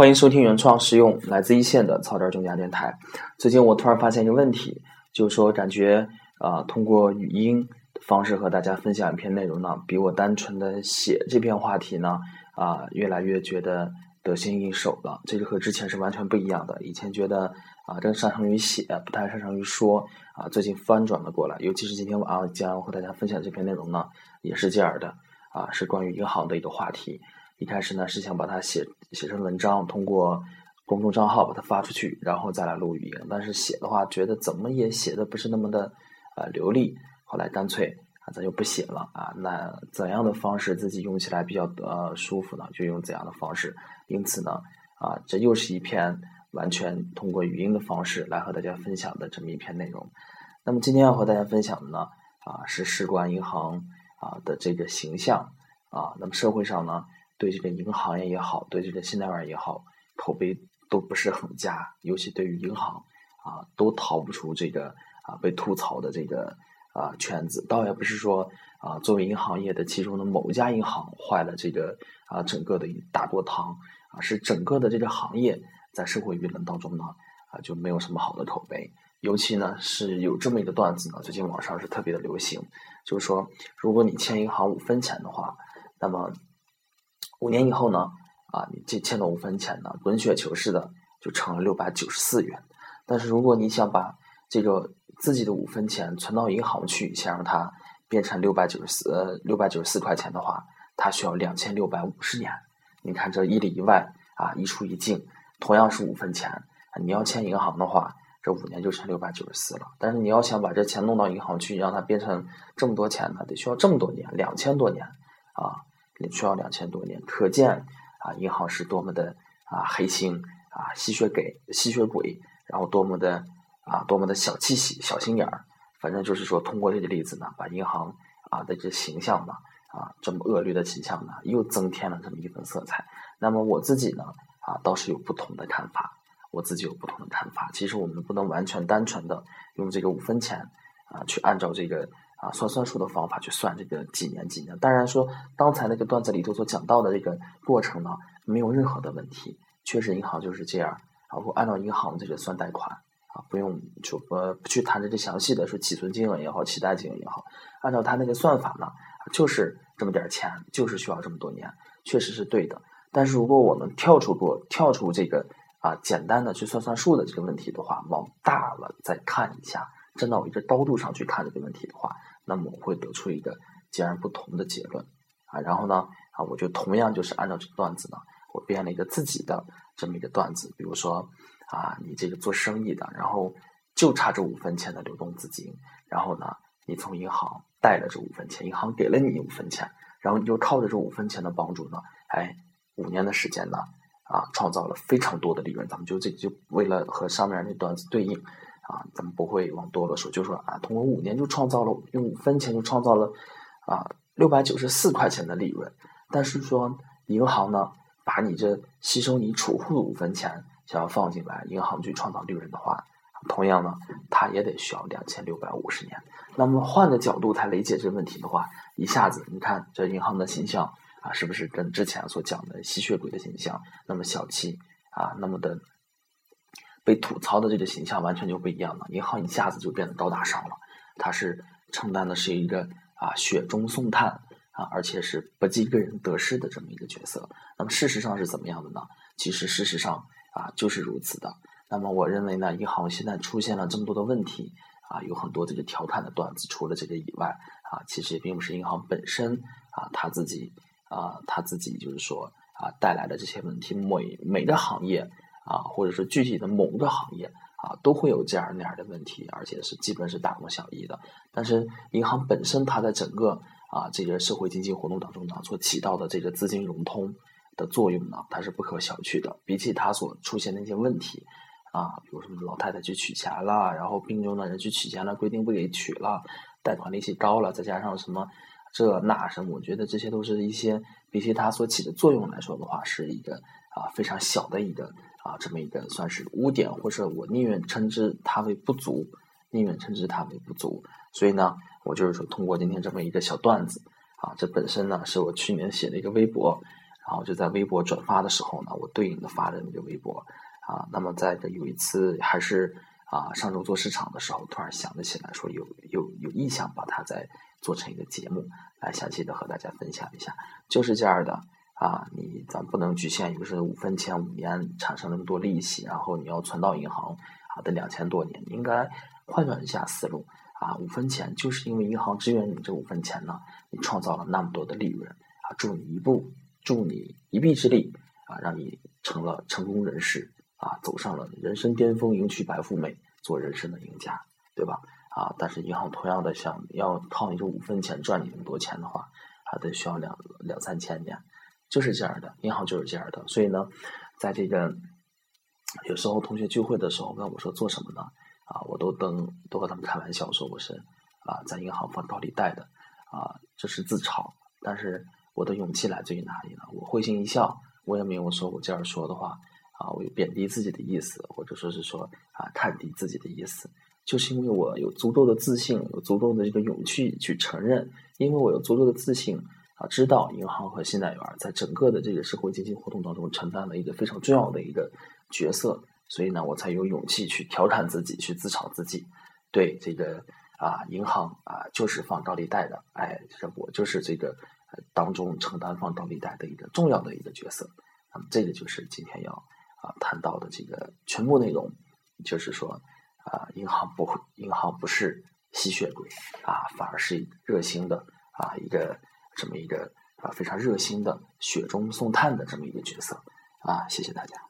欢迎收听原创实用来自一线的草根中家电台。最近我突然发现一个问题，就是说感觉啊，通过语音的方式和大家分享一篇内容呢，比我单纯的写这篇话题呢啊，越来越觉得得心应手了。这个和之前是完全不一样的。以前觉得啊，更擅长于写，不太擅长于说啊。最近翻转了过来，尤其是今天晚上将和大家分享这篇内容呢，也是这样的啊，是关于银行的一个话题。一开始呢是想把它写写成文章，通过公众账号把它发出去，然后再来录语音。但是写的话，觉得怎么也写的不是那么的呃流利。后来干脆啊，咱就不写了啊。那怎样的方式自己用起来比较呃舒服呢？就用怎样的方式。因此呢啊，这又是一篇完全通过语音的方式来和大家分享的这么一篇内容。那么今天要和大家分享的呢啊，是事关银行啊的这个形象啊。那么社会上呢？对这个银行业也好，对这个信贷员也好，口碑都不是很佳。尤其对于银行啊，都逃不出这个啊被吐槽的这个啊圈子。倒也不是说啊，作为银行业的其中的某一家银行坏了这个啊整个的一大锅汤啊，是整个的这个行业在社会舆论当中呢啊就没有什么好的口碑。尤其呢是有这么一个段子呢，最近网上是特别的流行，就是说如果你欠银行五分钱的话，那么五年以后呢，啊，你这欠的五分钱呢，滚雪球似的就成了六百九十四元。但是如果你想把这个自己的五分钱存到银行去，想让它变成六百九十四呃六百九十四块钱的话，它需要两千六百五十年。你看这一里一外啊，一出一进，同样是五分钱，你要欠银行的话，这五年就成六百九十四了。但是你要想把这钱弄到银行去，让它变成这么多钱呢，得需要这么多年，两千多年啊。也需要两千多年，可见啊，银行是多么的啊黑心啊吸血鬼吸血鬼，然后多么的啊多么的小气息小心眼儿。反正就是说，通过这个例子呢，把银行啊的这形象呢啊这么恶劣的形象呢，又增添了这么一份色彩。那么我自己呢啊倒是有不同的看法，我自己有不同的看法。其实我们不能完全单纯的用这个五分钱啊去按照这个。啊，算算数的方法去算这个几年几年。当然说，刚才那个段子里头所讲到的这个过程呢，没有任何的问题。确实，银行就是这样。然后按照银行这个算贷款啊，不用就呃不去谈这个详细的说起存金额也好，起贷金额也好，按照他那个算法呢，就是这么点钱，就是需要这么多年，确实是对的。但是如果我们跳出过跳出这个啊简单的去算算数的这个问题的话，往大了再看一下，站到一个高度上去看这个问题的话。那么我会得出一个截然不同的结论啊，然后呢啊，我就同样就是按照这个段子呢，我编了一个自己的这么一个段子，比如说啊，你这个做生意的，然后就差这五分钱的流动资金，然后呢，你从银行贷了这五分钱，银行给了你五分钱，然后你就靠着这五分钱的帮助呢，哎，五年的时间呢啊，创造了非常多的利润，咱们就这就为了和上面那段子对应。啊，咱们不会往多了说，就说啊，通过五年就创造了用五分钱就创造了啊六百九十四块钱的利润。但是说银行呢，把你这吸收你储户的五分钱想要放进来，银行去创造利润的话，同样呢，它也得需要两千六百五十年。那么换个角度来理解这个问题的话，一下子你看这银行的形象啊，是不是跟之前所讲的吸血鬼的形象那么小气啊，那么的？被吐槽的这个形象完全就不一样了，银行一下子就变得高大上了。他是承担的是一个啊雪中送炭啊，而且是不计个人得失的这么一个角色。那么事实上是怎么样的呢？其实事实上啊就是如此的。那么我认为呢，银行现在出现了这么多的问题啊，有很多这个调侃的段子。除了这个以外啊，其实也并不是银行本身啊他自己啊他自己就是说啊带来的这些问题。每每个行业。啊，或者说具体的某个行业啊，都会有这样那样的问题，而且是基本是大同小异的。但是银行本身它在整个啊这个社会经济活动当中呢，所起到的这个资金融通的作用呢，它是不可小觑的。比起它所出现的一些问题啊，比如什么老太太去取钱了，然后病重的人去取钱了，规定不给取了，贷款利息高了，再加上什么这那什么，我觉得这些都是一些比起它所起的作用来说的话，是一个啊非常小的一个。啊，这么一个算是污点，或者我宁愿称之它为不足，宁愿称之它为不足。所以呢，我就是说，通过今天这么一个小段子，啊，这本身呢是我去年写的一个微博，然后就在微博转发的时候呢，我对应的发的那个微博啊，那么在这有一次还是啊上周做市场的时候，突然想得起来说有有有意向把它再做成一个节目来详细的和大家分享一下，就是这样的啊，你咱不能局限于是五分钱五年产生那么多利息，然后你要存到银行啊得两千多年，你应该换转一下思路。啊，五分钱就是因为银行支援你这五分钱呢，你创造了那么多的利润啊，助你一步，助你一臂之力啊，让你成了成功人士啊，走上了人生巅峰，迎娶白富美，做人生的赢家，对吧？啊，但是银行同样的想要靠你这五分钱赚你那么多钱的话，还得需要两两三千年，就是这样的，银行就是这样的。所以呢，在这个有时候同学聚会的时候问我说做什么呢？啊，我都登都和他们开玩笑说我是啊，在银行放高利贷的啊，这是自嘲。但是我的勇气来自于哪里呢？我会心一笑，我也没有说我这样说的话啊，我有贬低自己的意思，或者说是说啊看低自己的意思，就是因为我有足够的自信，有足够的这个勇气去承认，因为我有足够的自信啊，知道银行和信贷员在整个的这个社会经济活动当中承担了一个非常重要的一个角色。所以呢，我才有勇气去调侃自己，去自嘲自己。对这个啊，银行啊，就是放高利贷的，哎，这我就是这个当中承担放高利贷的一个重要的一个角色。那么，这个就是今天要啊谈到的这个全部内容，就是说啊，银行不会，银行不是吸血鬼啊，反而是热心的啊一个这么一个啊非常热心的雪中送炭的这么一个角色啊。谢谢大家。